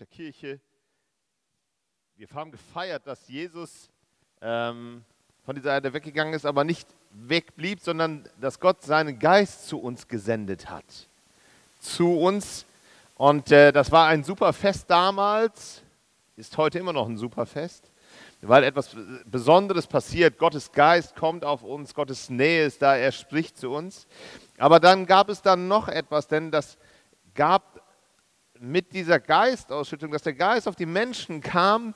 Der Kirche. Wir haben gefeiert, dass Jesus ähm, von dieser Erde weggegangen ist, aber nicht wegblieb, sondern dass Gott seinen Geist zu uns gesendet hat. Zu uns. Und äh, das war ein super Fest damals, ist heute immer noch ein super Fest, weil etwas Besonderes passiert. Gottes Geist kommt auf uns, Gottes Nähe ist da, er spricht zu uns. Aber dann gab es dann noch etwas, denn das gab mit dieser Geistausschüttung, dass der Geist auf die Menschen kam,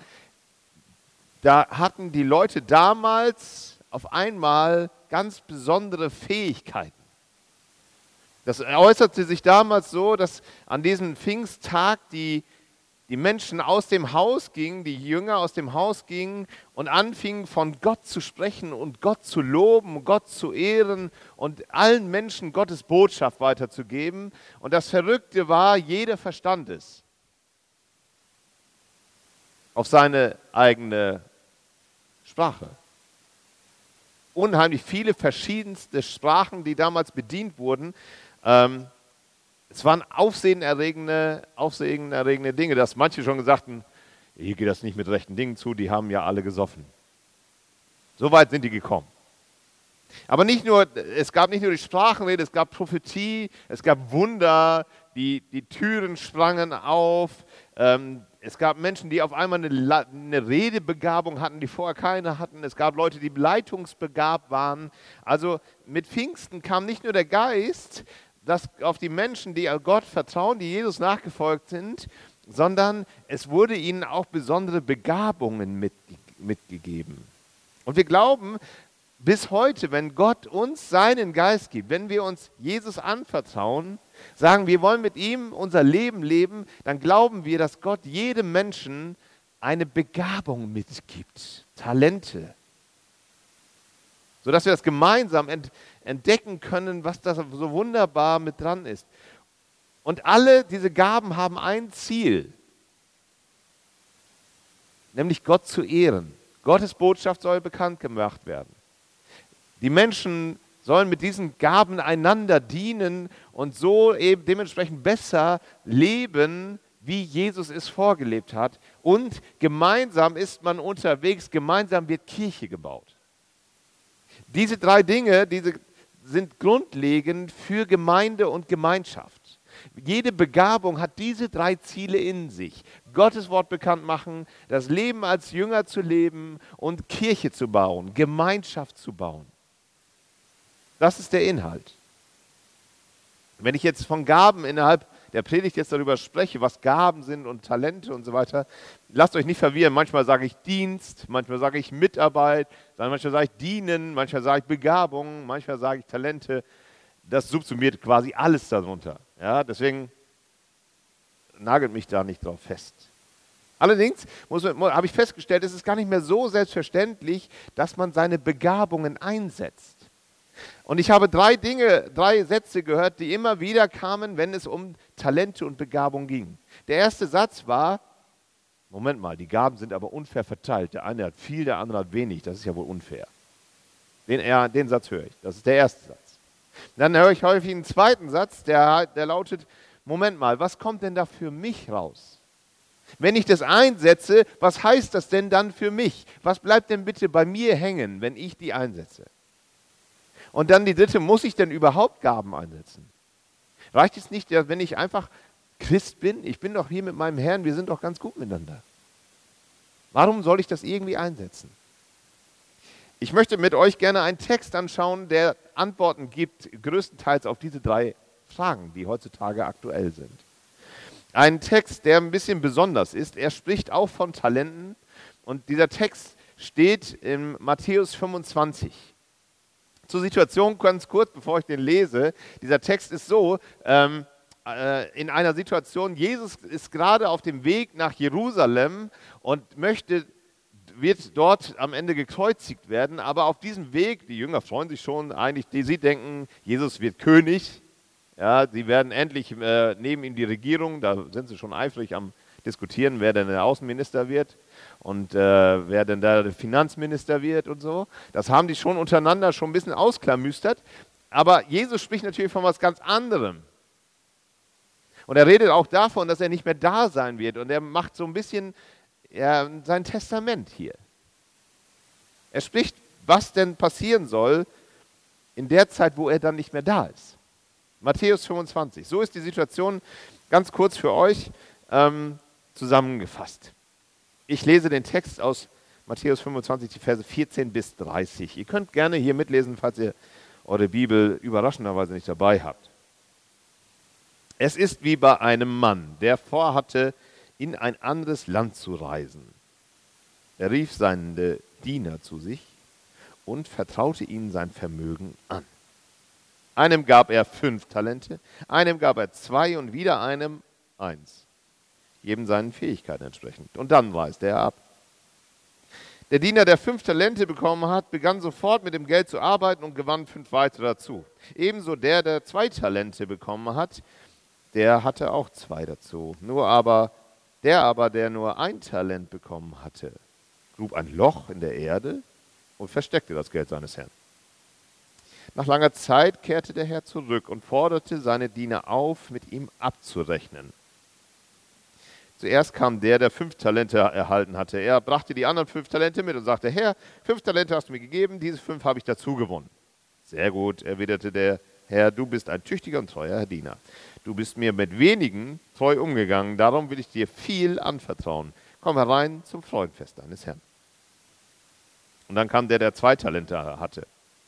da hatten die Leute damals auf einmal ganz besondere Fähigkeiten. Das äußerte sich damals so, dass an diesem Pfingsttag die die Menschen aus dem Haus gingen, die Jünger aus dem Haus gingen und anfingen von Gott zu sprechen und Gott zu loben, Gott zu ehren und allen Menschen Gottes Botschaft weiterzugeben. Und das Verrückte war, jeder verstand es auf seine eigene Sprache. Unheimlich viele verschiedenste Sprachen, die damals bedient wurden. Ähm, es waren aufsehenerregende, aufsehenerregende Dinge, dass manche schon gesagt haben, hier geht das nicht mit rechten Dingen zu, die haben ja alle gesoffen. So weit sind die gekommen. Aber nicht nur, es gab nicht nur die Sprachenrede, es gab Prophetie, es gab Wunder, die, die Türen sprangen auf. Ähm, es gab Menschen, die auf einmal eine, eine, Redebegabung hatten, die vorher keine hatten. Es gab Leute, die leitungsbegabt waren. Also mit Pfingsten kam nicht nur der Geist, dass auf die Menschen, die Gott vertrauen, die Jesus nachgefolgt sind, sondern es wurde ihnen auch besondere Begabungen mit, mitgegeben. Und wir glauben bis heute, wenn Gott uns seinen Geist gibt, wenn wir uns Jesus anvertrauen, sagen, wir wollen mit ihm unser Leben leben, dann glauben wir, dass Gott jedem Menschen eine Begabung mitgibt, Talente, sodass wir das gemeinsam ent entdecken können, was da so wunderbar mit dran ist. Und alle diese Gaben haben ein Ziel, nämlich Gott zu ehren. Gottes Botschaft soll bekannt gemacht werden. Die Menschen sollen mit diesen Gaben einander dienen und so eben dementsprechend besser leben, wie Jesus es vorgelebt hat. Und gemeinsam ist man unterwegs, gemeinsam wird Kirche gebaut. Diese drei Dinge, diese sind grundlegend für Gemeinde und Gemeinschaft. Jede Begabung hat diese drei Ziele in sich. Gottes Wort bekannt machen, das Leben als Jünger zu leben und Kirche zu bauen, Gemeinschaft zu bauen. Das ist der Inhalt. Wenn ich jetzt von Gaben innerhalb der Predigt jetzt darüber spreche, was Gaben sind und Talente und so weiter, lasst euch nicht verwirren. Manchmal sage ich Dienst, manchmal sage ich Mitarbeit, manchmal sage ich Dienen, manchmal sage ich Begabung, manchmal sage ich Talente. Das subsumiert quasi alles darunter. Ja, deswegen nagelt mich da nicht drauf fest. Allerdings habe ich festgestellt, es ist gar nicht mehr so selbstverständlich, dass man seine Begabungen einsetzt. Und ich habe drei Dinge, drei Sätze gehört, die immer wieder kamen, wenn es um Talente und Begabung ging. Der erste Satz war, Moment mal, die Gaben sind aber unfair verteilt. Der eine hat viel, der andere hat wenig. Das ist ja wohl unfair. Den, ja, den Satz höre ich. Das ist der erste Satz. Dann höre ich häufig einen zweiten Satz, der, der lautet, Moment mal, was kommt denn da für mich raus? Wenn ich das einsetze, was heißt das denn dann für mich? Was bleibt denn bitte bei mir hängen, wenn ich die einsetze? Und dann die dritte, muss ich denn überhaupt Gaben einsetzen? Reicht es nicht, wenn ich einfach Christ bin? Ich bin doch hier mit meinem Herrn, wir sind doch ganz gut miteinander. Warum soll ich das irgendwie einsetzen? Ich möchte mit euch gerne einen Text anschauen, der Antworten gibt, größtenteils auf diese drei Fragen, die heutzutage aktuell sind. Ein Text, der ein bisschen besonders ist. Er spricht auch von Talenten und dieser Text steht in Matthäus 25. Zur Situation ganz kurz, bevor ich den lese. Dieser Text ist so, ähm, äh, in einer Situation, Jesus ist gerade auf dem Weg nach Jerusalem und möchte, wird dort am Ende gekreuzigt werden, aber auf diesem Weg, die Jünger freuen sich schon eigentlich, die, sie denken, Jesus wird König, ja, sie werden endlich äh, neben ihm die Regierung, da sind sie schon eifrig am diskutieren, wer denn der Außenminister wird und äh, wer denn da Finanzminister wird und so. Das haben die schon untereinander schon ein bisschen ausklamüstert. Aber Jesus spricht natürlich von was ganz anderem. Und er redet auch davon, dass er nicht mehr da sein wird. Und er macht so ein bisschen ja, sein Testament hier. Er spricht, was denn passieren soll in der Zeit, wo er dann nicht mehr da ist. Matthäus 25. So ist die Situation ganz kurz für euch ähm, zusammengefasst. Ich lese den Text aus Matthäus 25, die Verse 14 bis 30. Ihr könnt gerne hier mitlesen, falls ihr eure Bibel überraschenderweise nicht dabei habt. Es ist wie bei einem Mann, der vorhatte, in ein anderes Land zu reisen. Er rief seine Diener zu sich und vertraute ihnen sein Vermögen an. Einem gab er fünf Talente, einem gab er zwei und wieder einem eins. Jedem seinen Fähigkeiten entsprechend. Und dann weiste er ab. Der Diener, der fünf Talente bekommen hat, begann sofort mit dem Geld zu arbeiten und gewann fünf weitere dazu. Ebenso der, der zwei Talente bekommen hat, der hatte auch zwei dazu. Nur aber, der aber, der nur ein Talent bekommen hatte, grub ein Loch in der Erde und versteckte das Geld seines Herrn. Nach langer Zeit kehrte der Herr zurück und forderte seine Diener auf, mit ihm abzurechnen. Zuerst kam der, der fünf Talente erhalten hatte. Er brachte die anderen fünf Talente mit und sagte, Herr, fünf Talente hast du mir gegeben, diese fünf habe ich dazu gewonnen. Sehr gut, erwiderte der Herr, du bist ein tüchtiger und treuer Diener. Du bist mir mit wenigen treu umgegangen, darum will ich dir viel anvertrauen. Komm herein zum Freudenfest deines Herrn. Und dann kam der, der zwei Talente hatte.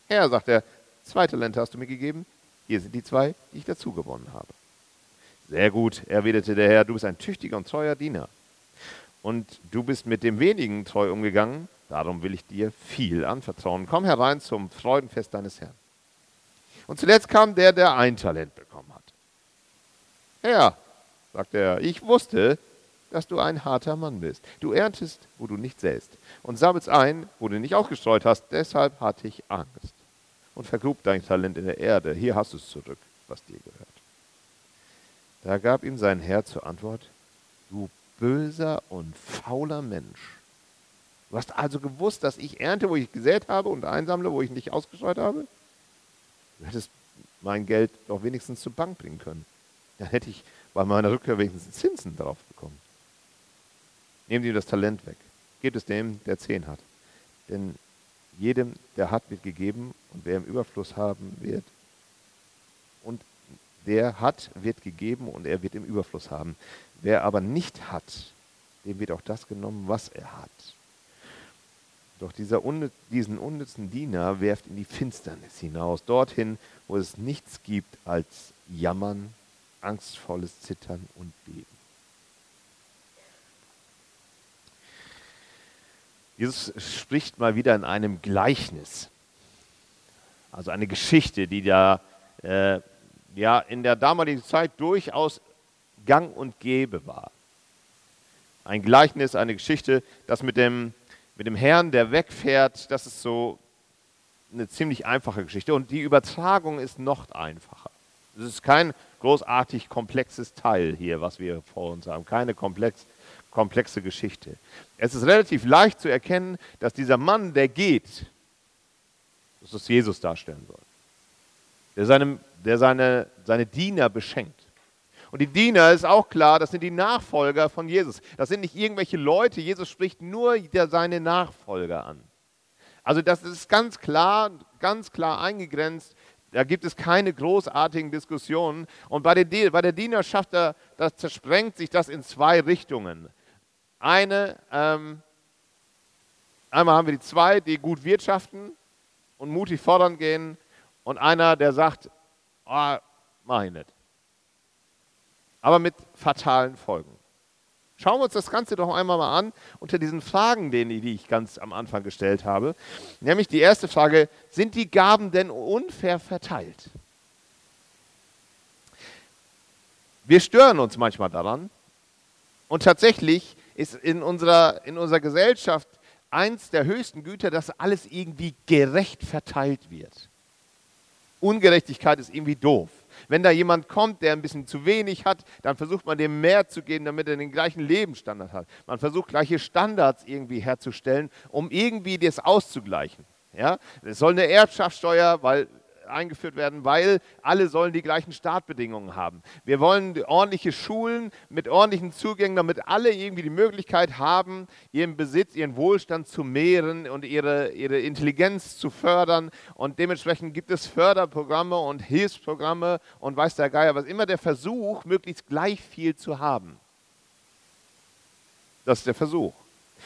Herr, sagt er, Zwei Talente hast du mir gegeben. Hier sind die zwei, die ich dazu gewonnen habe. Sehr gut, erwiderte der Herr, du bist ein tüchtiger und treuer Diener. Und du bist mit dem wenigen treu umgegangen, darum will ich dir viel anvertrauen. Komm herein zum Freudenfest deines Herrn. Und zuletzt kam der, der ein Talent bekommen hat. Herr, sagte er, ich wusste, dass du ein harter Mann bist. Du erntest, wo du nicht säst, und sammelst ein, wo du nicht ausgestreut hast. Deshalb hatte ich Angst und vergrub dein Talent in der Erde. Hier hast du es zurück, was dir gehört. Da gab ihm sein Herr zur Antwort, du böser und fauler Mensch. Du hast also gewusst, dass ich ernte, wo ich gesät habe und einsammle, wo ich nicht ausgestreut habe? Du hättest mein Geld doch wenigstens zur Bank bringen können. Dann hätte ich bei meiner Rückkehr wenigstens Zinsen darauf bekommen. Nehmt ihm das Talent weg. Gebt es dem, der zehn hat. Denn jedem, der hat, wird gegeben und wer im Überfluss haben wird. Und der hat, wird gegeben und er wird im Überfluss haben. Wer aber nicht hat, dem wird auch das genommen, was er hat. Doch dieser diesen unnützen Diener werft in die Finsternis hinaus, dorthin, wo es nichts gibt als Jammern, angstvolles Zittern und Beben. Jesus spricht mal wieder in einem Gleichnis. Also eine Geschichte, die da äh, ja in der damaligen Zeit durchaus gang und gäbe war. Ein Gleichnis, eine Geschichte, das mit dem, mit dem Herrn, der wegfährt, das ist so eine ziemlich einfache Geschichte. Und die Übertragung ist noch einfacher. Es ist kein großartig komplexes Teil hier, was wir vor uns haben. Keine komplex, komplexe Geschichte. Es ist relativ leicht zu erkennen, dass dieser Mann, der geht, dass es Jesus darstellen soll, der, seinem, der seine, seine Diener beschenkt. Und die Diener ist auch klar, das sind die Nachfolger von Jesus. Das sind nicht irgendwelche Leute, Jesus spricht nur seine Nachfolger an. Also das ist ganz klar, ganz klar eingegrenzt. Da gibt es keine großartigen Diskussionen. Und bei der, bei der Dienerschaft, da, da zersprengt sich das in zwei Richtungen. Eine, ähm, einmal haben wir die zwei, die gut wirtschaften und mutig fordern gehen und einer, der sagt, oh, mach ich nicht. Aber mit fatalen Folgen. Schauen wir uns das Ganze doch einmal mal an unter diesen Fragen, die ich ganz am Anfang gestellt habe. Nämlich die erste Frage, sind die Gaben denn unfair verteilt? Wir stören uns manchmal daran. Und tatsächlich ist in unserer, in unserer Gesellschaft eins der höchsten Güter, dass alles irgendwie gerecht verteilt wird. Ungerechtigkeit ist irgendwie doof. Wenn da jemand kommt, der ein bisschen zu wenig hat, dann versucht man dem mehr zu geben, damit er den gleichen Lebensstandard hat. Man versucht gleiche Standards irgendwie herzustellen, um irgendwie das auszugleichen. Ja? Es soll eine Erbschaftssteuer, weil eingeführt werden, weil alle sollen die gleichen Startbedingungen haben. Wir wollen ordentliche Schulen mit ordentlichen Zugängen, damit alle irgendwie die Möglichkeit haben, ihren Besitz, ihren Wohlstand zu mehren und ihre, ihre Intelligenz zu fördern. Und dementsprechend gibt es Förderprogramme und Hilfsprogramme und weiß der Geier was. Immer der Versuch, möglichst gleich viel zu haben. Das ist der Versuch.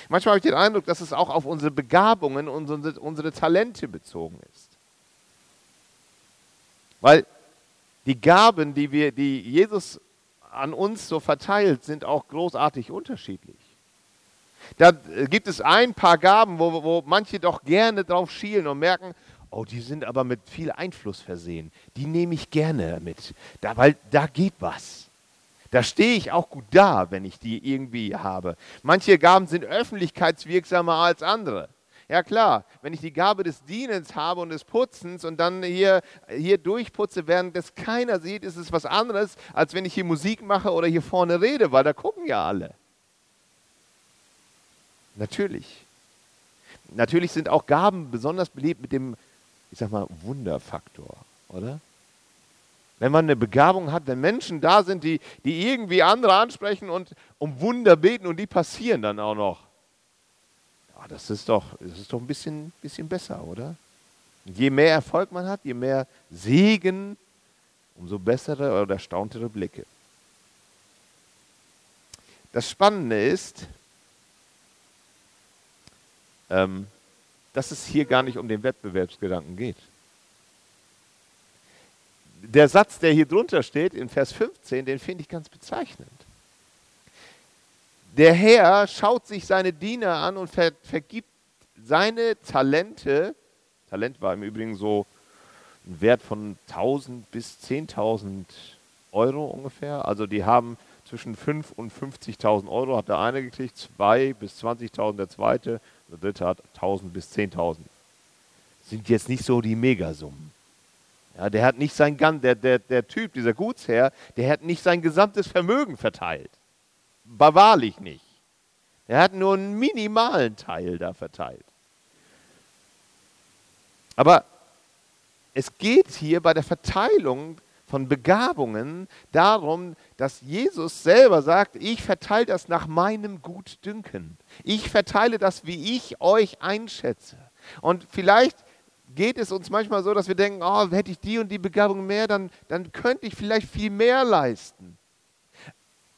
Manchmal habe ich den Eindruck, dass es auch auf unsere Begabungen unsere, unsere Talente bezogen ist. Weil die Gaben, die, wir, die Jesus an uns so verteilt, sind auch großartig unterschiedlich. Da gibt es ein paar Gaben, wo, wo manche doch gerne drauf schielen und merken, oh, die sind aber mit viel Einfluss versehen. Die nehme ich gerne mit, da, weil da geht was. Da stehe ich auch gut da, wenn ich die irgendwie habe. Manche Gaben sind öffentlichkeitswirksamer als andere. Ja klar, wenn ich die Gabe des Dienens habe und des Putzens und dann hier, hier durchputze, während das keiner sieht, ist es was anderes, als wenn ich hier Musik mache oder hier vorne rede, weil da gucken ja alle. Natürlich. Natürlich sind auch Gaben besonders beliebt mit dem, ich sag mal, Wunderfaktor, oder? Wenn man eine Begabung hat, wenn Menschen da sind, die, die irgendwie andere ansprechen und um Wunder beten und die passieren dann auch noch oh, das ist doch, das ist doch ein bisschen, bisschen besser, oder? Je mehr Erfolg man hat, je mehr Segen, umso bessere oder erstauntere Blicke. Das Spannende ist, ähm, dass es hier gar nicht um den Wettbewerbsgedanken geht. Der Satz, der hier drunter steht, in Vers 15, den finde ich ganz bezeichnend. Der Herr schaut sich seine Diener an und ver vergibt seine Talente. Talent war im Übrigen so ein Wert von 1000 bis 10.000 Euro ungefähr. Also die haben zwischen 5 und 50.000 Euro hat der eine gekriegt, 2 bis 20.000 der zweite, der dritte hat 1000 bis 10.000. Sind jetzt nicht so die Megasummen. Ja, der hat nicht sein der, der, der Typ, dieser Gutsherr, der hat nicht sein gesamtes Vermögen verteilt wahrlich nicht. Er hat nur einen minimalen Teil da verteilt. Aber es geht hier bei der Verteilung von Begabungen darum, dass Jesus selber sagt, ich verteile das nach meinem Gutdünken. Ich verteile das, wie ich euch einschätze. Und vielleicht geht es uns manchmal so, dass wir denken, oh, hätte ich die und die Begabung mehr, dann, dann könnte ich vielleicht viel mehr leisten.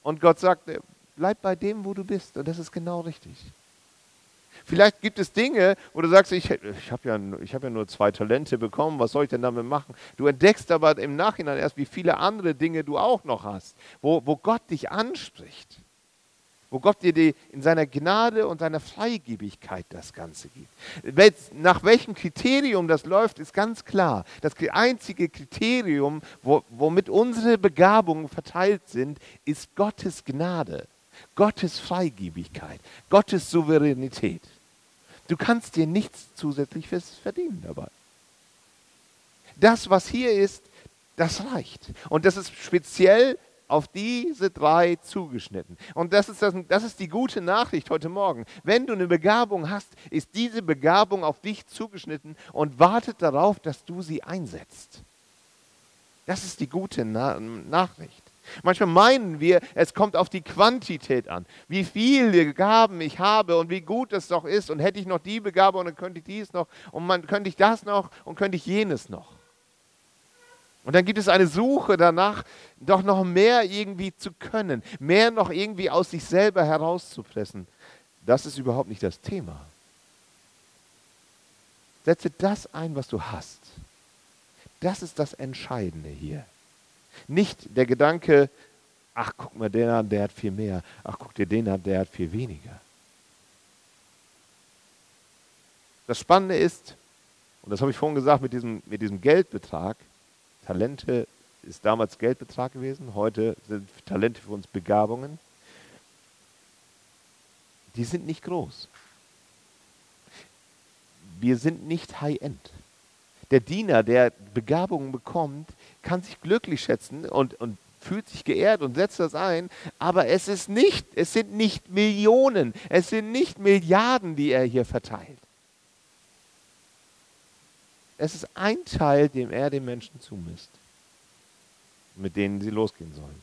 Und Gott sagt, Bleib bei dem, wo du bist. Und das ist genau richtig. Vielleicht gibt es Dinge, wo du sagst, ich, ich habe ja, hab ja nur zwei Talente bekommen, was soll ich denn damit machen? Du entdeckst aber im Nachhinein erst, wie viele andere Dinge du auch noch hast, wo, wo Gott dich anspricht, wo Gott dir die, in seiner Gnade und seiner Freigebigkeit das Ganze gibt. Nach welchem Kriterium das läuft, ist ganz klar. Das einzige Kriterium, wo, womit unsere Begabungen verteilt sind, ist Gottes Gnade. Gottes Freigebigkeit, Gottes Souveränität. Du kannst dir nichts zusätzliches verdienen dabei. Das, was hier ist, das reicht. Und das ist speziell auf diese drei zugeschnitten. Und das ist, das, das ist die gute Nachricht heute Morgen. Wenn du eine Begabung hast, ist diese Begabung auf dich zugeschnitten und wartet darauf, dass du sie einsetzt. Das ist die gute Na Nachricht. Manchmal meinen wir, es kommt auf die Quantität an, wie viele Gaben ich habe und wie gut es doch ist und hätte ich noch die Begabung, dann könnte ich dies noch und man könnte ich das noch und könnte ich jenes noch. Und dann gibt es eine Suche danach, doch noch mehr irgendwie zu können, mehr noch irgendwie aus sich selber herauszupressen. Das ist überhaupt nicht das Thema. Setze das ein, was du hast. Das ist das Entscheidende hier. Nicht der Gedanke, ach guck mal, der an, der hat viel mehr. Ach guck dir den an, der hat viel weniger. Das Spannende ist, und das habe ich vorhin gesagt mit diesem, mit diesem Geldbetrag, Talente ist damals Geldbetrag gewesen, heute sind Talente für uns Begabungen. Die sind nicht groß. Wir sind nicht High-End. Der Diener, der Begabungen bekommt, kann sich glücklich schätzen und, und fühlt sich geehrt und setzt das ein, aber es ist nicht, es sind nicht Millionen, es sind nicht Milliarden, die er hier verteilt. Es ist ein Teil, dem er den Menschen zumisst, mit denen sie losgehen sollen.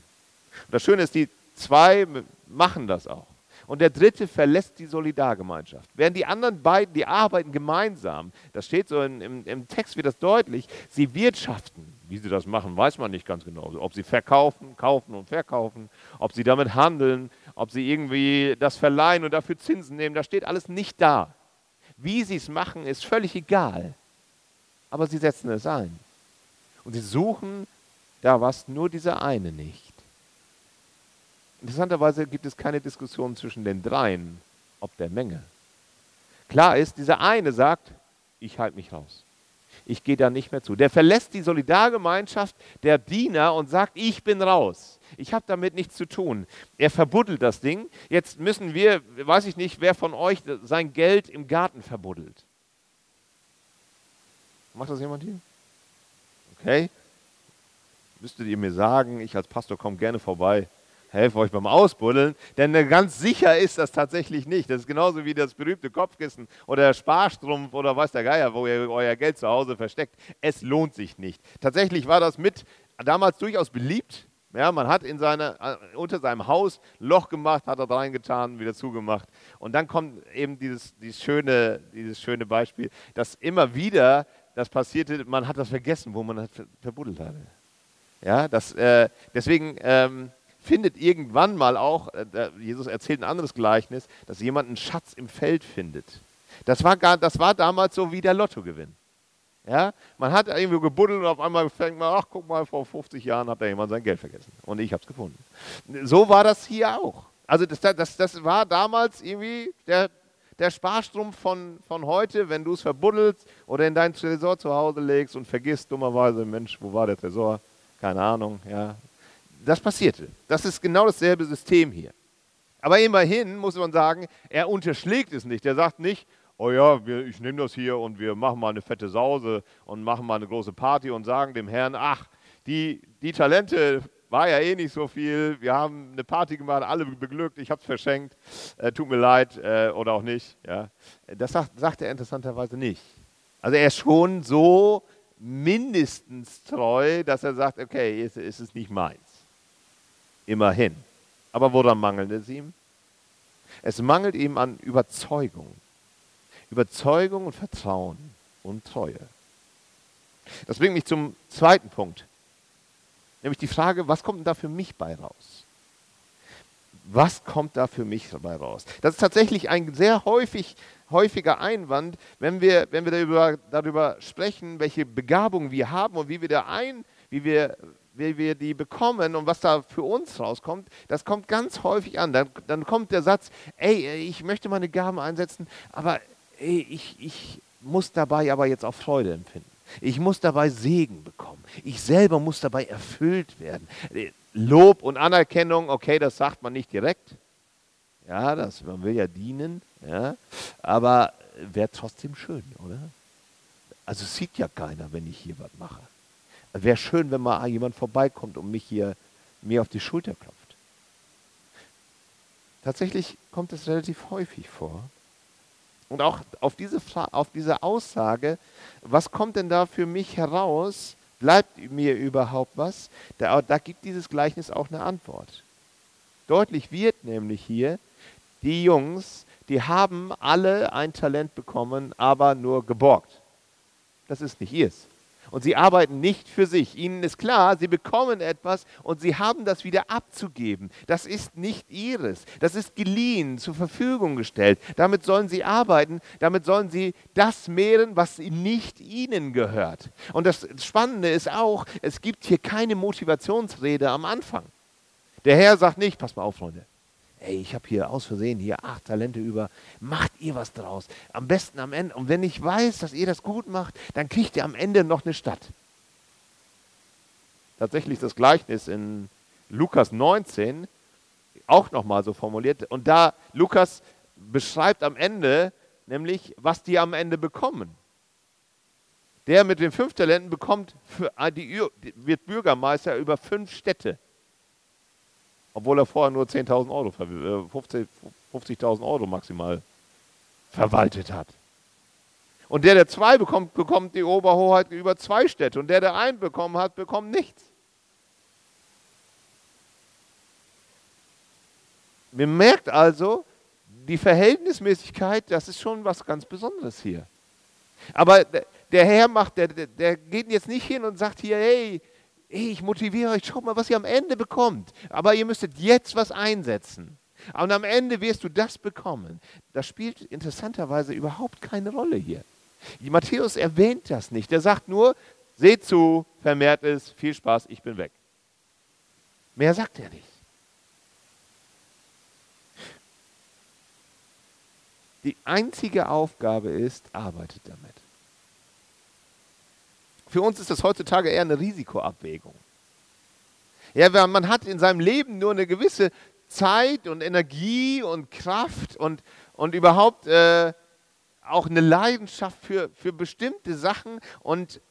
Und das Schöne ist, die zwei machen das auch. Und der dritte verlässt die Solidargemeinschaft. Während die anderen beiden, die arbeiten gemeinsam, das steht so in, im, im Text, wird das deutlich, sie wirtschaften. Wie sie das machen, weiß man nicht ganz genau. Ob sie verkaufen, kaufen und verkaufen, ob sie damit handeln, ob sie irgendwie das verleihen und dafür Zinsen nehmen, das steht alles nicht da. Wie sie es machen, ist völlig egal. Aber sie setzen es ein. Und sie suchen da was nur dieser eine nicht. Interessanterweise gibt es keine Diskussion zwischen den dreien, ob der Menge. Klar ist, dieser eine sagt, ich halte mich raus. Ich gehe da nicht mehr zu. Der verlässt die Solidargemeinschaft der Diener und sagt, ich bin raus. Ich habe damit nichts zu tun. Er verbuddelt das Ding. Jetzt müssen wir, weiß ich nicht, wer von euch sein Geld im Garten verbuddelt. Macht das jemand hier? Okay. Müsstet ihr mir sagen, ich als Pastor komme gerne vorbei helfe euch beim Ausbuddeln, denn ganz sicher ist das tatsächlich nicht. Das ist genauso wie das berühmte Kopfkissen oder der Sparstrumpf oder weiß der Geier, wo ihr euer Geld zu Hause versteckt. Es lohnt sich nicht. Tatsächlich war das mit damals durchaus beliebt. Ja, man hat in seine, äh, unter seinem Haus Loch gemacht, hat da reingetan, wieder zugemacht. Und dann kommt eben dieses, dieses, schöne, dieses schöne Beispiel, dass immer wieder das passierte, man hat das vergessen, wo man das verbuddelt hatte. Ja, das, äh, deswegen ähm, findet irgendwann mal auch, äh, Jesus erzählt ein anderes Gleichnis, dass jemand einen Schatz im Feld findet. Das war, gar, das war damals so wie der Lottogewinn. Ja, man hat irgendwo gebuddelt und auf einmal fängt man, ach guck mal, vor 50 Jahren hat da jemand sein Geld vergessen und ich habe es gefunden. So war das hier auch. Also das, das, das war damals irgendwie der, der Sparstrumpf von, von heute, wenn du es verbuddelst oder in dein Tresor zu Hause legst und vergisst dummerweise, Mensch, wo war der Tresor? Keine Ahnung, ja, das passierte. Das ist genau dasselbe System hier. Aber immerhin muss man sagen, er unterschlägt es nicht. Er sagt nicht, oh ja, wir, ich nehme das hier und wir machen mal eine fette Sause und machen mal eine große Party und sagen dem Herrn, ach, die, die Talente war ja eh nicht so viel. Wir haben eine Party gemacht, alle beglückt, ich habe es verschenkt, äh, tut mir leid äh, oder auch nicht. Ja. Das sagt, sagt er interessanterweise nicht. Also er ist schon so mindestens treu, dass er sagt, okay, es ist nicht meins immerhin. Aber woran mangelt es ihm? Es mangelt ihm an Überzeugung. Überzeugung und Vertrauen und Treue. Das bringt mich zum zweiten Punkt. Nämlich die Frage, was kommt denn da für mich bei raus? Was kommt da für mich dabei raus? Das ist tatsächlich ein sehr häufig, häufiger Einwand, wenn wir, wenn wir darüber, darüber sprechen, welche Begabungen wir haben und wie wir da ein, wie wir wie wir die bekommen und was da für uns rauskommt, das kommt ganz häufig an. Dann, dann kommt der Satz, ey, ich möchte meine Gaben einsetzen, aber ey, ich, ich muss dabei aber jetzt auch Freude empfinden. Ich muss dabei Segen bekommen. Ich selber muss dabei erfüllt werden. Lob und Anerkennung, okay, das sagt man nicht direkt. Ja, das, man will ja dienen, ja, aber wäre trotzdem schön, oder? Also sieht ja keiner, wenn ich hier was mache. Wäre schön, wenn mal jemand vorbeikommt und mich hier mir auf die Schulter klopft. Tatsächlich kommt es relativ häufig vor. Und auch auf diese, auf diese Aussage, was kommt denn da für mich heraus? Bleibt mir überhaupt was? Da, da gibt dieses Gleichnis auch eine Antwort. Deutlich wird nämlich hier, die Jungs, die haben alle ein Talent bekommen, aber nur geborgt. Das ist nicht ihrs. Und sie arbeiten nicht für sich. Ihnen ist klar, sie bekommen etwas und sie haben das wieder abzugeben. Das ist nicht ihres. Das ist geliehen, zur Verfügung gestellt. Damit sollen sie arbeiten. Damit sollen sie das mehren, was nicht ihnen gehört. Und das Spannende ist auch, es gibt hier keine Motivationsrede am Anfang. Der Herr sagt nicht, pass mal auf, Freunde, ey, ich habe hier aus Versehen hier acht Talente über, macht ihr was draus. Am besten am Ende. Und wenn ich weiß, dass ihr das gut macht, dann kriegt ihr am Ende noch eine Stadt. tatsächlich das Gleichnis in Lukas 19 auch nochmal so formuliert. Und da Lukas beschreibt am Ende nämlich, was die am Ende bekommen. Der mit den fünf Talenten bekommt, für die, wird Bürgermeister über fünf Städte. Obwohl er vorher nur 10.000 Euro, 50.000 50 Euro maximal verwaltet hat. Und der, der zwei bekommt, bekommt die Oberhoheit über zwei Städte. Und der, der einen bekommen hat, bekommt nichts. Man merkt also, die Verhältnismäßigkeit, das ist schon was ganz Besonderes hier. Aber der Herr macht, der, der geht jetzt nicht hin und sagt hier, hey, ich motiviere euch, schaut mal, was ihr am Ende bekommt. Aber ihr müsstet jetzt was einsetzen. Und am Ende wirst du das bekommen. Das spielt interessanterweise überhaupt keine Rolle hier. Matthäus erwähnt das nicht. Er sagt nur, seht zu, vermehrt es, viel Spaß, ich bin weg. Mehr sagt er nicht. Die einzige Aufgabe ist, arbeitet damit. Für uns ist das heutzutage eher eine Risikoabwägung. Ja, man hat in seinem Leben nur eine gewisse Zeit und Energie und Kraft und, und überhaupt äh, auch eine Leidenschaft für, für bestimmte Sachen. Und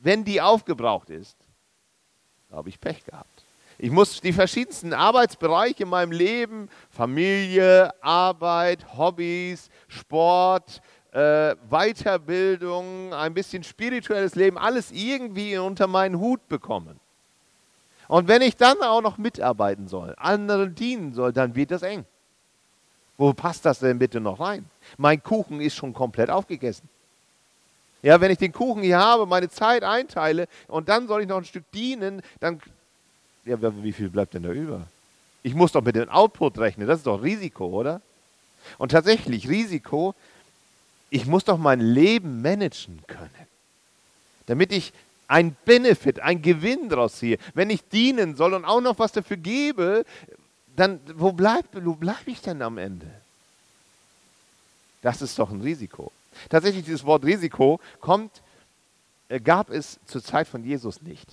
wenn die aufgebraucht ist, habe ich Pech gehabt. Ich muss die verschiedensten Arbeitsbereiche in meinem Leben, Familie, Arbeit, Hobbys, Sport, äh, Weiterbildung, ein bisschen spirituelles Leben, alles irgendwie unter meinen Hut bekommen. Und wenn ich dann auch noch mitarbeiten soll, anderen dienen soll, dann wird das eng. Wo passt das denn bitte noch rein? Mein Kuchen ist schon komplett aufgegessen. Ja, wenn ich den Kuchen hier habe, meine Zeit einteile und dann soll ich noch ein Stück dienen, dann ja, wie viel bleibt denn da über? Ich muss doch mit dem Output rechnen, das ist doch Risiko, oder? Und tatsächlich, Risiko, ich muss doch mein Leben managen können, damit ich ein Benefit, ein Gewinn daraus ziehe. Wenn ich dienen soll und auch noch was dafür gebe, dann wo bleibe wo bleib ich denn am Ende? Das ist doch ein Risiko. Tatsächlich, dieses Wort Risiko kommt, äh, gab es zur Zeit von Jesus nicht.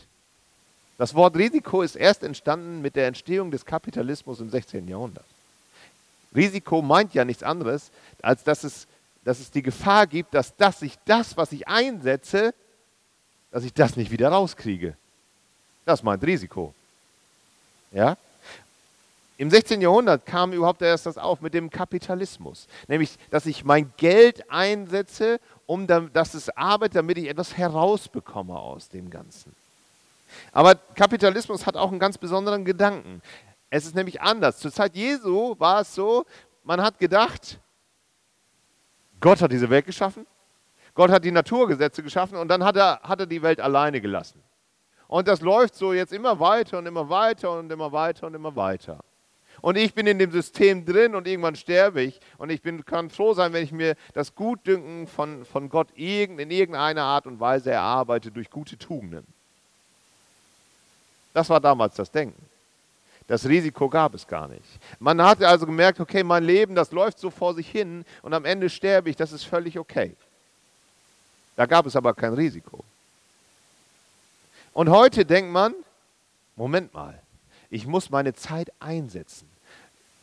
Das Wort Risiko ist erst entstanden mit der Entstehung des Kapitalismus im 16. Jahrhundert. Risiko meint ja nichts anderes, als dass es, dass es die Gefahr gibt, dass das, ich das, was ich einsetze, dass ich das nicht wieder rauskriege. Das meint Risiko. Ja? Im 16. Jahrhundert kam überhaupt erst das auf mit dem Kapitalismus. Nämlich, dass ich mein Geld einsetze, um dann, dass es arbeitet, damit ich etwas herausbekomme aus dem Ganzen. Aber Kapitalismus hat auch einen ganz besonderen Gedanken. Es ist nämlich anders. Zur Zeit Jesu war es so, man hat gedacht, Gott hat diese Welt geschaffen, Gott hat die Naturgesetze geschaffen und dann hat er, hat er die Welt alleine gelassen. Und das läuft so jetzt immer weiter und immer weiter und immer weiter und immer weiter. Und ich bin in dem System drin und irgendwann sterbe ich. Und ich bin, kann froh sein, wenn ich mir das Gutdünken von, von Gott in irgendeiner Art und Weise erarbeite durch gute Tugenden. Das war damals das Denken. Das Risiko gab es gar nicht. Man hatte also gemerkt, okay, mein Leben, das läuft so vor sich hin und am Ende sterbe ich, das ist völlig okay. Da gab es aber kein Risiko. Und heute denkt man, Moment mal, ich muss meine Zeit einsetzen.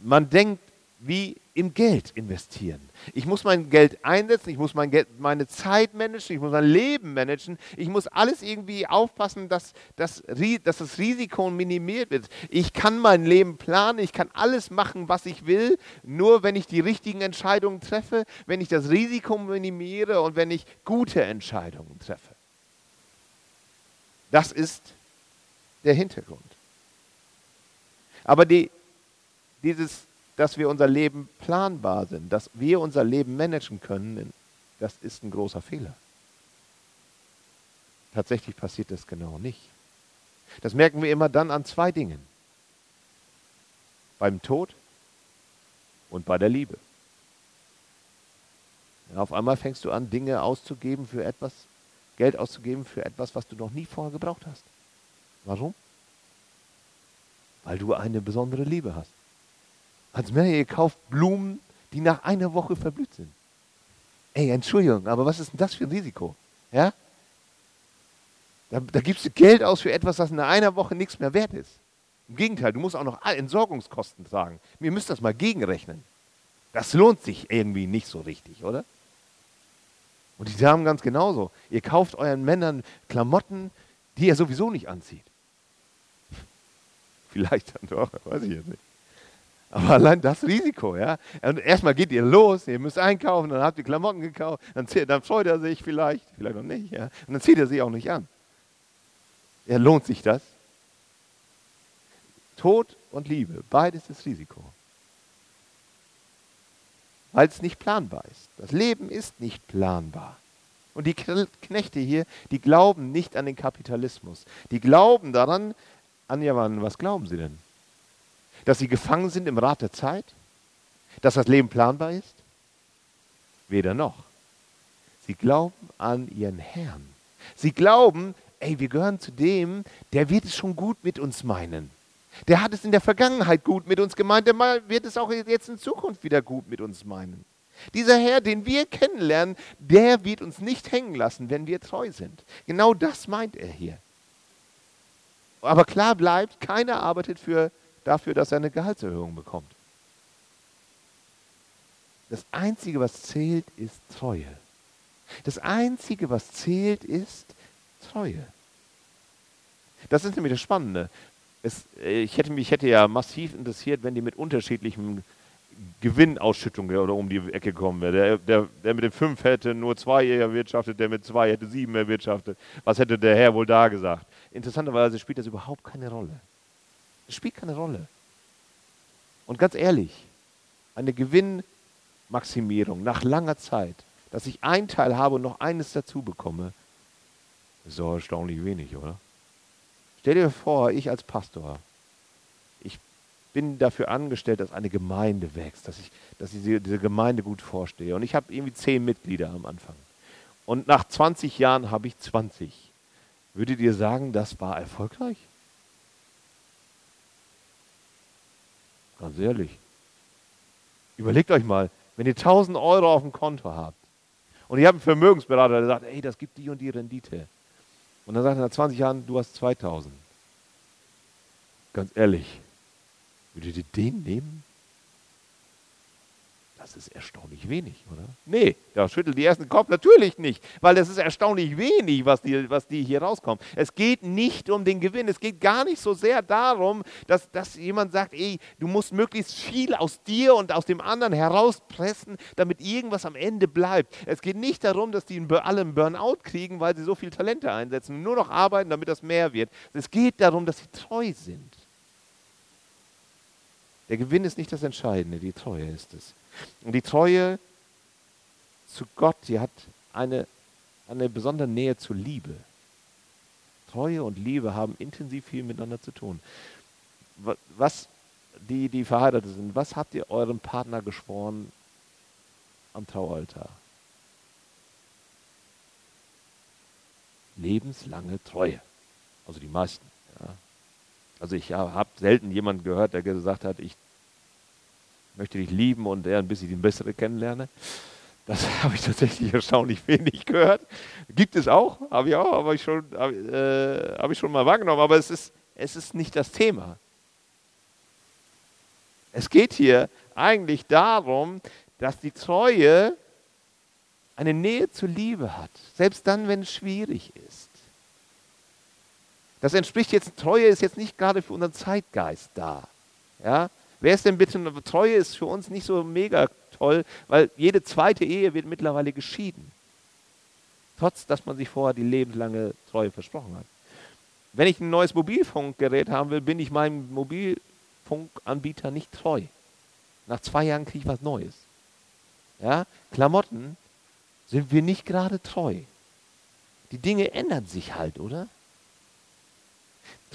Man denkt wie im Geld investieren. Ich muss mein Geld einsetzen, ich muss mein Geld, meine Zeit managen, ich muss mein Leben managen, ich muss alles irgendwie aufpassen, dass, dass, dass das Risiko minimiert wird. Ich kann mein Leben planen, ich kann alles machen, was ich will, nur wenn ich die richtigen Entscheidungen treffe, wenn ich das Risiko minimiere und wenn ich gute Entscheidungen treffe. Das ist der Hintergrund. Aber die, dieses dass wir unser Leben planbar sind, dass wir unser Leben managen können, das ist ein großer Fehler. Tatsächlich passiert das genau nicht. Das merken wir immer dann an zwei Dingen. Beim Tod und bei der Liebe. Ja, auf einmal fängst du an, Dinge auszugeben für etwas, Geld auszugeben für etwas, was du noch nie vorher gebraucht hast. Warum? Weil du eine besondere Liebe hast. Männer, ihr kauft Blumen, die nach einer Woche verblüht sind. Ey, Entschuldigung, aber was ist denn das für ein Risiko? Ja? Da, da gibst du Geld aus für etwas, das in einer Woche nichts mehr wert ist. Im Gegenteil, du musst auch noch Entsorgungskosten tragen. Ihr müsst das mal gegenrechnen. Das lohnt sich irgendwie nicht so richtig, oder? Und die Damen ganz genauso. Ihr kauft euren Männern Klamotten, die er sowieso nicht anzieht. Vielleicht dann doch, weiß ich jetzt nicht. Aber allein das Risiko, ja. Und erstmal geht ihr los, ihr müsst einkaufen, dann habt ihr Klamotten gekauft, dann, dann freut er sich vielleicht, vielleicht auch nicht, ja. Und dann zieht er sie auch nicht an. Ja, lohnt sich das? Tod und Liebe, beides ist Risiko. Weil es nicht planbar ist. Das Leben ist nicht planbar. Und die Knechte hier, die glauben nicht an den Kapitalismus. Die glauben daran, Anja, was glauben sie denn? Dass sie gefangen sind im Rat der Zeit? Dass das Leben planbar ist? Weder noch. Sie glauben an ihren Herrn. Sie glauben, ey, wir gehören zu dem, der wird es schon gut mit uns meinen. Der hat es in der Vergangenheit gut mit uns gemeint, der wird es auch jetzt in Zukunft wieder gut mit uns meinen. Dieser Herr, den wir kennenlernen, der wird uns nicht hängen lassen, wenn wir treu sind. Genau das meint er hier. Aber klar bleibt, keiner arbeitet für, dafür, dass er eine Gehaltserhöhung bekommt. Das Einzige, was zählt, ist Treue. Das Einzige, was zählt, ist Treue. Das ist nämlich das Spannende. Es, äh, ich, hätte mich hätte ja massiv interessiert, wenn die mit unterschiedlichen Gewinnausschüttungen oder um die Ecke kommen wäre. Der, der, der mit den fünf hätte nur zwei erwirtschaftet, der mit zwei hätte sieben erwirtschaftet. Was hätte der Herr wohl da gesagt? Interessanterweise spielt das überhaupt keine Rolle. Es spielt keine Rolle. Und ganz ehrlich, eine Gewinnmaximierung nach langer Zeit, dass ich einen Teil habe und noch eines dazu bekomme, ist doch erstaunlich wenig, oder? Stell dir vor, ich als Pastor, ich bin dafür angestellt, dass eine Gemeinde wächst, dass ich, dass ich diese Gemeinde gut vorstehe. Und ich habe irgendwie zehn Mitglieder am Anfang. Und nach 20 Jahren habe ich 20. Würdet ihr sagen, das war erfolgreich? Ganz ehrlich. Überlegt euch mal, wenn ihr 1000 Euro auf dem Konto habt und ihr habt einen Vermögensberater, der sagt, ey, das gibt die und die Rendite. Und dann sagt er nach 20 Jahren, du hast 2000. Ganz ehrlich, würdet ihr den nehmen? Das ist erstaunlich wenig, oder? Nee, da schüttelt die ersten Kopf natürlich nicht, weil das ist erstaunlich wenig, was die, was die hier rauskommen. Es geht nicht um den Gewinn, es geht gar nicht so sehr darum, dass, dass jemand sagt, ey, du musst möglichst viel aus dir und aus dem anderen herauspressen, damit irgendwas am Ende bleibt. Es geht nicht darum, dass die alle einen Burnout kriegen, weil sie so viel Talente einsetzen, nur noch arbeiten, damit das mehr wird. Es geht darum, dass sie treu sind. Der Gewinn ist nicht das Entscheidende, die Treue ist es. Und die Treue zu Gott, die hat eine, eine besondere Nähe zur Liebe. Treue und Liebe haben intensiv viel miteinander zu tun. Was, die, die verheiratet sind, was habt ihr eurem Partner geschworen am Traualtar? Lebenslange Treue. Also die meisten. Ja. Also ich habe selten jemanden gehört, der gesagt hat, ich möchte dich lieben und er ein bisschen den Bessere kennenlerne. Das habe ich tatsächlich erstaunlich wenig gehört. Gibt es auch, habe ich auch, habe ich, schon, hab, äh, hab ich schon mal wahrgenommen, aber es ist, es ist nicht das Thema. Es geht hier eigentlich darum, dass die Treue eine Nähe zur Liebe hat, selbst dann, wenn es schwierig ist. Das entspricht jetzt, Treue ist jetzt nicht gerade für unseren Zeitgeist da. Ja? Wer ist denn bitte, Treue ist für uns nicht so mega toll, weil jede zweite Ehe wird mittlerweile geschieden. Trotz, dass man sich vorher die lebenslange Treue versprochen hat. Wenn ich ein neues Mobilfunkgerät haben will, bin ich meinem Mobilfunkanbieter nicht treu. Nach zwei Jahren kriege ich was Neues. Ja? Klamotten sind wir nicht gerade treu. Die Dinge ändern sich halt, oder?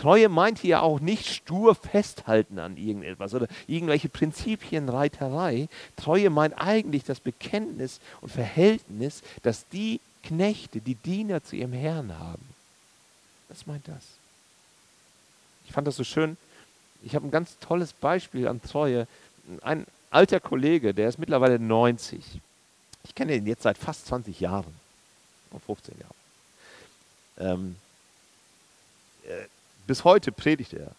Treue meint hier auch nicht stur festhalten an irgendetwas oder irgendwelche Prinzipienreiterei. Treue meint eigentlich das Bekenntnis und Verhältnis, das die Knechte, die Diener zu ihrem Herrn haben. Was meint das? Ich fand das so schön. Ich habe ein ganz tolles Beispiel an Treue. Ein alter Kollege, der ist mittlerweile 90. Ich kenne ihn jetzt seit fast 20 Jahren, 15 Jahren. Ähm, äh, bis heute predigt er.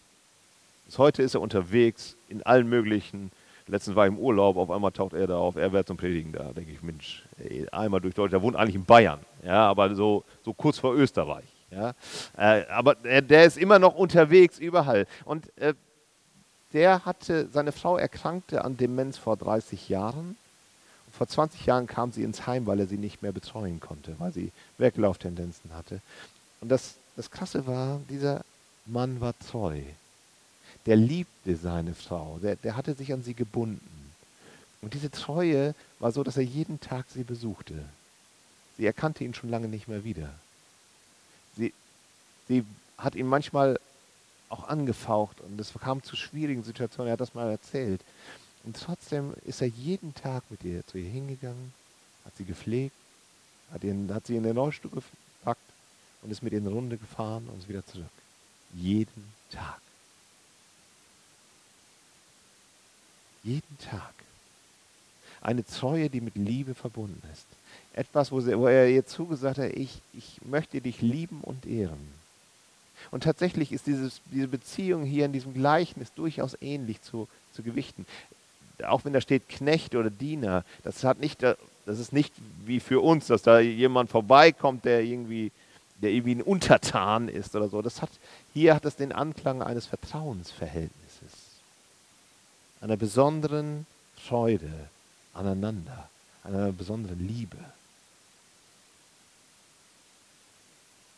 Bis heute ist er unterwegs in allen möglichen. Letztens war ich im Urlaub, auf einmal taucht er da auf, er wird zum Predigen da. Denke ich, Mensch, ey, einmal durch Deutschland, der wohnt eigentlich in Bayern, ja, aber so, so kurz vor Österreich. Ja. Äh, aber der, der, ist immer noch unterwegs, überall. Und äh, der hatte, seine Frau erkrankte an Demenz vor 30 Jahren. Vor 20 Jahren kam sie ins Heim, weil er sie nicht mehr betreuen konnte, weil sie Weglauftendenzen hatte. Und das, das Krasse war, dieser Mann war treu. Der liebte seine Frau, der, der hatte sich an sie gebunden. Und diese Treue war so, dass er jeden Tag sie besuchte. Sie erkannte ihn schon lange nicht mehr wieder. Sie, sie hat ihn manchmal auch angefaucht und es kam zu schwierigen Situationen. Er hat das mal erzählt. Und trotzdem ist er jeden Tag mit ihr zu ihr hingegangen, hat sie gepflegt, hat, ihn, hat sie in den Rollstuhl gepackt und ist mit ihr in Runde gefahren und ist wieder zurück. Jeden Tag. Jeden Tag. Eine Treue, die mit Liebe verbunden ist. Etwas, wo, sie, wo er ihr zugesagt hat, ich, ich möchte dich lieben und ehren. Und tatsächlich ist dieses, diese Beziehung hier in diesem Gleichnis durchaus ähnlich zu, zu Gewichten. Auch wenn da steht Knecht oder Diener, das, hat nicht, das ist nicht wie für uns, dass da jemand vorbeikommt, der irgendwie, der irgendwie ein Untertan ist oder so. Das hat, hier hat es den Anklang eines Vertrauensverhältnisses, einer besonderen Freude aneinander, einer besonderen Liebe.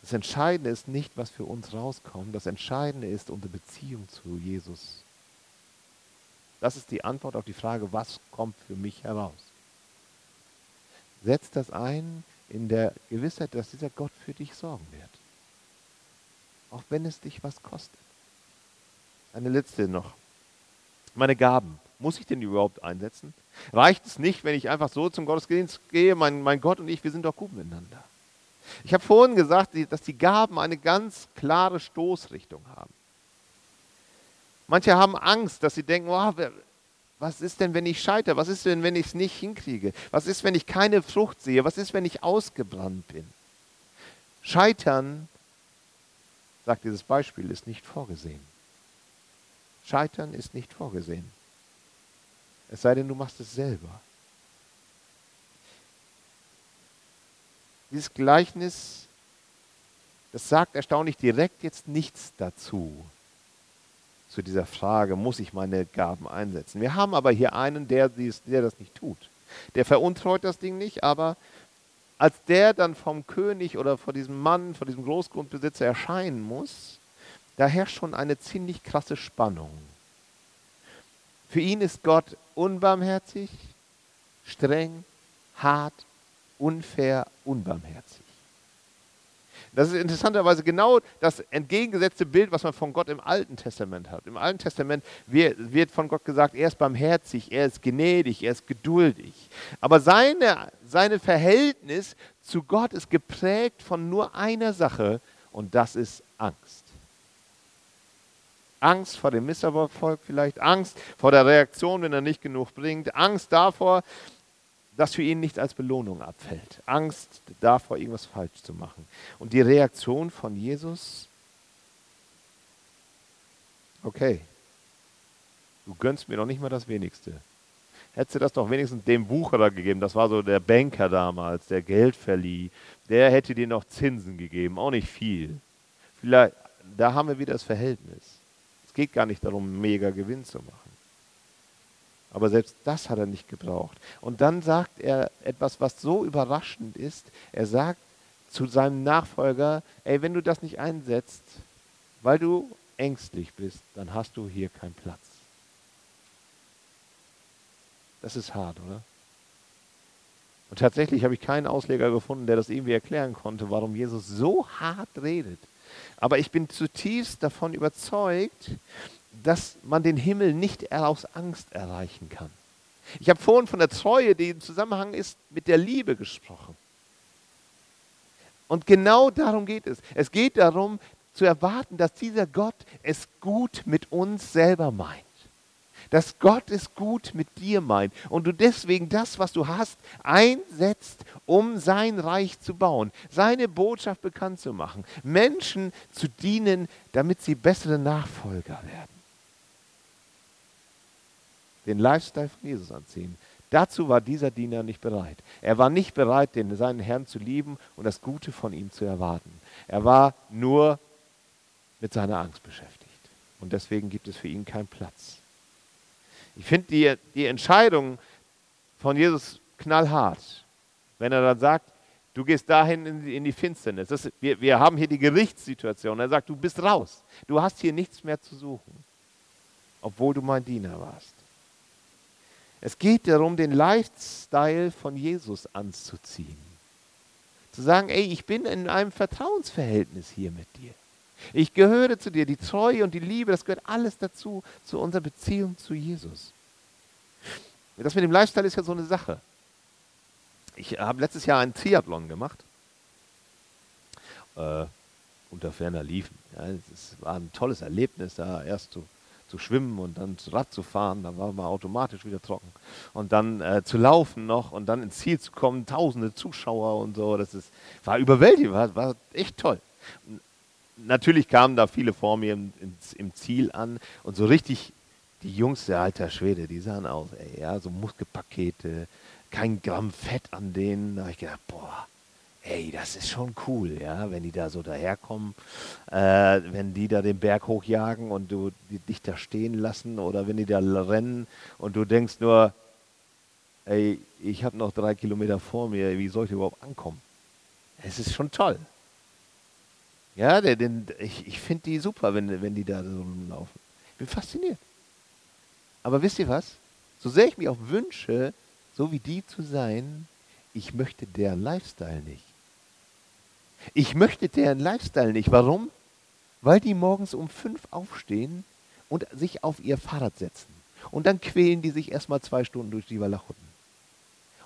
Das Entscheidende ist nicht, was für uns rauskommt. Das Entscheidende ist unsere Beziehung zu Jesus. Das ist die Antwort auf die Frage, was kommt für mich heraus. Setz das ein in der Gewissheit, dass dieser Gott für dich sorgen wird. Auch wenn es dich was kostet. Eine letzte noch. Meine Gaben. Muss ich denn die überhaupt einsetzen? Reicht es nicht, wenn ich einfach so zum Gottesdienst gehe? Mein, mein Gott und ich, wir sind doch gut miteinander. Ich habe vorhin gesagt, dass die Gaben eine ganz klare Stoßrichtung haben. Manche haben Angst, dass sie denken, oh, was ist denn, wenn ich scheitere? Was ist denn, wenn ich es nicht hinkriege? Was ist, wenn ich keine Frucht sehe? Was ist, wenn ich ausgebrannt bin? Scheitern, sagt dieses Beispiel, ist nicht vorgesehen. Scheitern ist nicht vorgesehen. Es sei denn, du machst es selber. Dieses Gleichnis, das sagt erstaunlich direkt jetzt nichts dazu, zu dieser Frage, muss ich meine Gaben einsetzen. Wir haben aber hier einen, der, der das nicht tut. Der veruntreut das Ding nicht, aber als der dann vom König oder vor diesem Mann, vor diesem Großgrundbesitzer erscheinen muss, da herrscht schon eine ziemlich krasse Spannung. Für ihn ist Gott unbarmherzig, streng, hart unfair, unbarmherzig. Das ist interessanterweise genau das entgegengesetzte Bild, was man von Gott im Alten Testament hat. Im Alten Testament wird von Gott gesagt, er ist barmherzig, er ist gnädig, er ist geduldig. Aber seine, seine Verhältnis zu Gott ist geprägt von nur einer Sache und das ist Angst. Angst vor dem Misserfolg vielleicht, Angst vor der Reaktion, wenn er nicht genug bringt, Angst davor, dass für ihn nichts als Belohnung abfällt. Angst davor, irgendwas falsch zu machen. Und die Reaktion von Jesus, okay, du gönnst mir noch nicht mal das Wenigste. Hättest du das doch wenigstens dem Wucherer gegeben, das war so der Banker damals, der Geld verlieh, der hätte dir noch Zinsen gegeben, auch nicht viel. Vielleicht, da haben wir wieder das Verhältnis. Es geht gar nicht darum, mega Gewinn zu machen. Aber selbst das hat er nicht gebraucht. Und dann sagt er etwas, was so überraschend ist. Er sagt zu seinem Nachfolger, ey, wenn du das nicht einsetzt, weil du ängstlich bist, dann hast du hier keinen Platz. Das ist hart, oder? Und tatsächlich habe ich keinen Ausleger gefunden, der das irgendwie erklären konnte, warum Jesus so hart redet. Aber ich bin zutiefst davon überzeugt, dass man den Himmel nicht aus Angst erreichen kann. Ich habe vorhin von der Treue, die im Zusammenhang ist, mit der Liebe gesprochen. Und genau darum geht es. Es geht darum, zu erwarten, dass dieser Gott es gut mit uns selber meint. dass Gott es gut mit dir meint und du deswegen das, was du hast, einsetzt, um sein Reich zu bauen, seine Botschaft bekannt zu machen, Menschen zu dienen, damit sie bessere Nachfolger werden. Den Lifestyle von Jesus anziehen. Dazu war dieser Diener nicht bereit. Er war nicht bereit, den, seinen Herrn zu lieben und das Gute von ihm zu erwarten. Er war nur mit seiner Angst beschäftigt. Und deswegen gibt es für ihn keinen Platz. Ich finde die, die Entscheidung von Jesus knallhart, wenn er dann sagt, du gehst dahin in die, in die Finsternis. Das, wir, wir haben hier die Gerichtssituation. Er sagt, du bist raus. Du hast hier nichts mehr zu suchen, obwohl du mein Diener warst. Es geht darum, den Lifestyle von Jesus anzuziehen. Zu sagen, ey, ich bin in einem Vertrauensverhältnis hier mit dir. Ich gehöre zu dir. Die Treue und die Liebe, das gehört alles dazu, zu unserer Beziehung zu Jesus. Das mit dem Lifestyle ist ja so eine Sache. Ich habe letztes Jahr einen Triathlon gemacht. Äh, unter ferner Liefen. Ja, es war ein tolles Erlebnis, da erst zu, zu schwimmen und dann Rad zu fahren. Dann war man automatisch wieder trocken. Und dann äh, zu laufen noch und dann ins Ziel zu kommen, tausende Zuschauer und so. Das ist, war überwältigend, war, war echt toll natürlich kamen da viele vor mir im, im, im, Ziel an und so richtig die Jungs der alter Schwede, die sahen aus, ey, ja, so Muskelpakete, kein Gramm Fett an denen. Da habe ich gedacht, boah, ey, das ist schon cool, ja, wenn die da so daherkommen, äh, wenn die da den Berg hochjagen und du die, dich da stehen lassen oder wenn die da rennen und du denkst nur, ey, ich habe noch drei Kilometer vor mir, wie soll ich überhaupt ankommen? Es ist schon toll. Ja, der, den, ich, ich finde die super, wenn, wenn die da so rumlaufen. Ich bin fasziniert. Aber wisst ihr was? So sehr ich mich auch wünsche, so wie die zu sein, ich möchte deren Lifestyle nicht. Ich möchte deren Lifestyle nicht. Warum? Weil die morgens um fünf aufstehen und sich auf ihr Fahrrad setzen. Und dann quälen die sich erstmal zwei Stunden durch die Walachuten.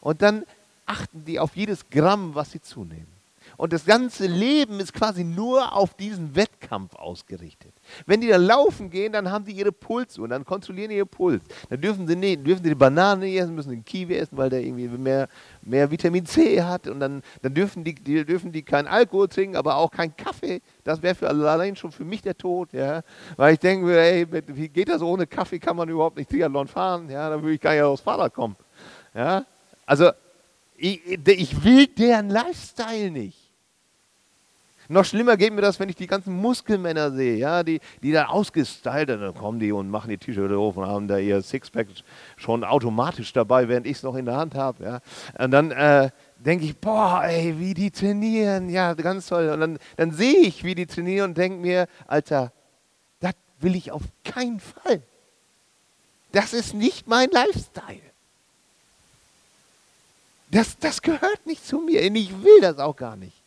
Und dann achten die auf jedes Gramm, was sie zunehmen. Und das ganze Leben ist quasi nur auf diesen Wettkampf ausgerichtet. Wenn die da laufen gehen, dann haben sie ihre Pulse und dann kontrollieren ihr Puls. Dann dürfen sie, nicht, dürfen sie die Banane nicht essen, müssen den Kiwi essen, weil der irgendwie mehr, mehr Vitamin C hat. Und dann, dann dürfen, die, die, dürfen die keinen Alkohol trinken, aber auch keinen Kaffee. Das wäre für allein schon für mich der Tod. Ja? Weil ich denke, ey, wie geht das ohne Kaffee? Kann man überhaupt nicht Triathlon fahren? Ja, dann würde ich gar nicht aufs Fahrrad kommen. Ja? Also ich, ich will deren Lifestyle nicht. Noch schlimmer geht mir das, wenn ich die ganzen Muskelmänner sehe, ja, die, die da ausgestylt, dann kommen die und machen die T-Shirts auf und haben da ihr Sixpack schon automatisch dabei, während ich es noch in der Hand habe. Ja. Und dann äh, denke ich, boah, ey, wie die trainieren, ja, ganz toll. Und dann, dann sehe ich, wie die trainieren und denke mir, Alter, das will ich auf keinen Fall. Das ist nicht mein Lifestyle. Das, das gehört nicht zu mir und ich will das auch gar nicht.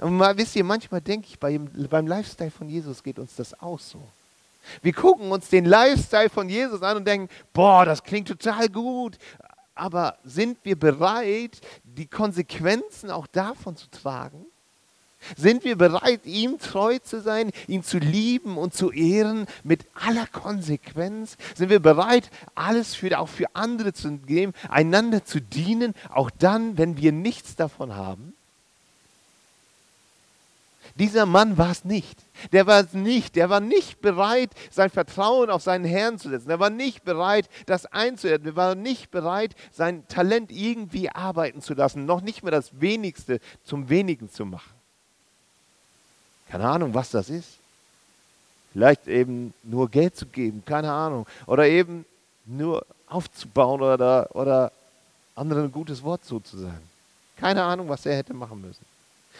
Und mal, wisst ihr, manchmal denke ich, beim, beim Lifestyle von Jesus geht uns das auch so. Wir gucken uns den Lifestyle von Jesus an und denken, boah, das klingt total gut. Aber sind wir bereit, die Konsequenzen auch davon zu tragen? Sind wir bereit, ihm treu zu sein, ihn zu lieben und zu ehren mit aller Konsequenz? Sind wir bereit, alles für, auch für andere zu geben, einander zu dienen, auch dann, wenn wir nichts davon haben? Dieser Mann war es nicht. Der war es nicht. Der war nicht bereit, sein Vertrauen auf seinen Herrn zu setzen. Er war nicht bereit, das einzuhalten. Er war nicht bereit, sein Talent irgendwie arbeiten zu lassen. Noch nicht mehr das Wenigste zum Wenigen zu machen. Keine Ahnung, was das ist. Vielleicht eben nur Geld zu geben, keine Ahnung. Oder eben nur aufzubauen oder, oder anderen ein gutes Wort zuzusagen. Keine Ahnung, was er hätte machen müssen.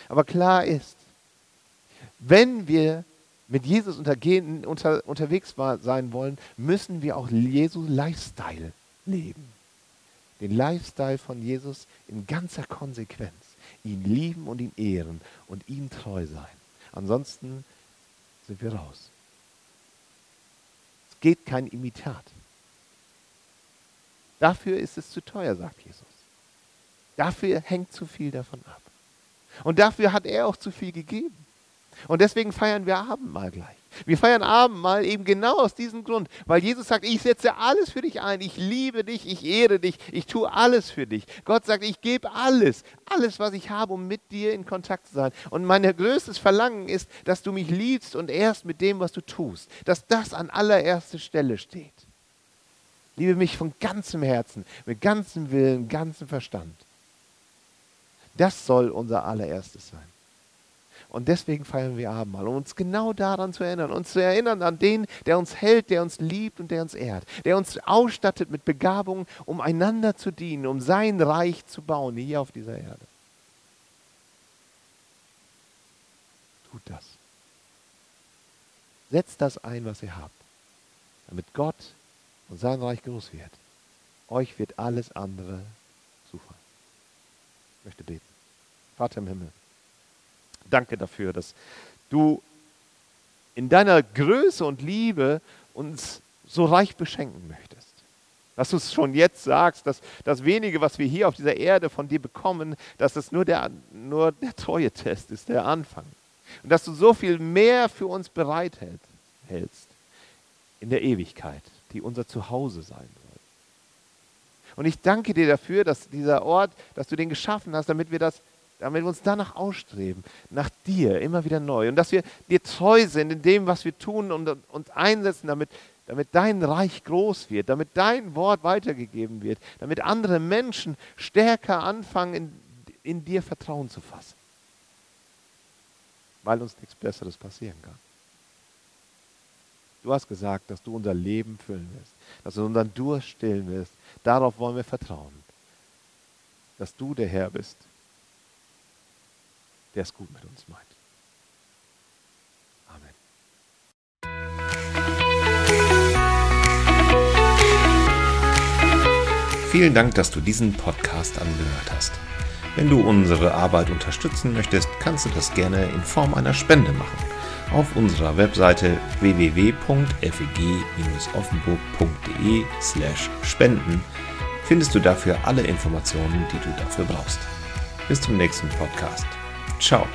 Aber klar ist, wenn wir mit Jesus untergehen, unter, unterwegs war, sein wollen, müssen wir auch Jesu Lifestyle leben. Den Lifestyle von Jesus in ganzer Konsequenz. Ihn lieben und ihn ehren und ihm treu sein. Ansonsten sind wir raus. Es geht kein Imitat. Dafür ist es zu teuer, sagt Jesus. Dafür hängt zu viel davon ab. Und dafür hat er auch zu viel gegeben. Und deswegen feiern wir Abendmahl gleich. Wir feiern Abendmahl eben genau aus diesem Grund, weil Jesus sagt, ich setze alles für dich ein, ich liebe dich, ich ehre dich, ich tue alles für dich. Gott sagt, ich gebe alles, alles, was ich habe, um mit dir in Kontakt zu sein. Und mein größtes Verlangen ist, dass du mich liebst und ehrst mit dem, was du tust, dass das an allererster Stelle steht. Liebe mich von ganzem Herzen, mit ganzem Willen, ganzem Verstand. Das soll unser allererstes sein. Und deswegen feiern wir Abendmahl, um uns genau daran zu erinnern, uns zu erinnern an den, der uns hält, der uns liebt und der uns ehrt, der uns ausstattet mit Begabungen, um einander zu dienen, um sein Reich zu bauen hier auf dieser Erde. Tut das. Setzt das ein, was ihr habt, damit Gott und sein Reich groß wird. Euch wird alles andere zufallen. Ich möchte beten. Vater im Himmel danke dafür, dass du in deiner Größe und Liebe uns so reich beschenken möchtest. Dass du es schon jetzt sagst, dass das wenige, was wir hier auf dieser Erde von dir bekommen, dass es nur der, nur der Treue-Test ist, der Anfang. Und dass du so viel mehr für uns bereithältst in der Ewigkeit, die unser Zuhause sein soll. Und ich danke dir dafür, dass dieser Ort, dass du den geschaffen hast, damit wir das damit wir uns danach ausstreben, nach dir immer wieder neu. Und dass wir dir treu sind in dem, was wir tun und uns einsetzen, damit, damit dein Reich groß wird, damit dein Wort weitergegeben wird, damit andere Menschen stärker anfangen, in, in dir Vertrauen zu fassen. Weil uns nichts Besseres passieren kann. Du hast gesagt, dass du unser Leben füllen wirst, dass du unseren Durst stillen wirst. Darauf wollen wir vertrauen, dass du der Herr bist der es gut mit uns meint. Amen. Vielen Dank, dass du diesen Podcast angehört hast. Wenn du unsere Arbeit unterstützen möchtest, kannst du das gerne in Form einer Spende machen. Auf unserer Webseite www.feg-offenburg.de/spenden findest du dafür alle Informationen, die du dafür brauchst. Bis zum nächsten Podcast. Ciao.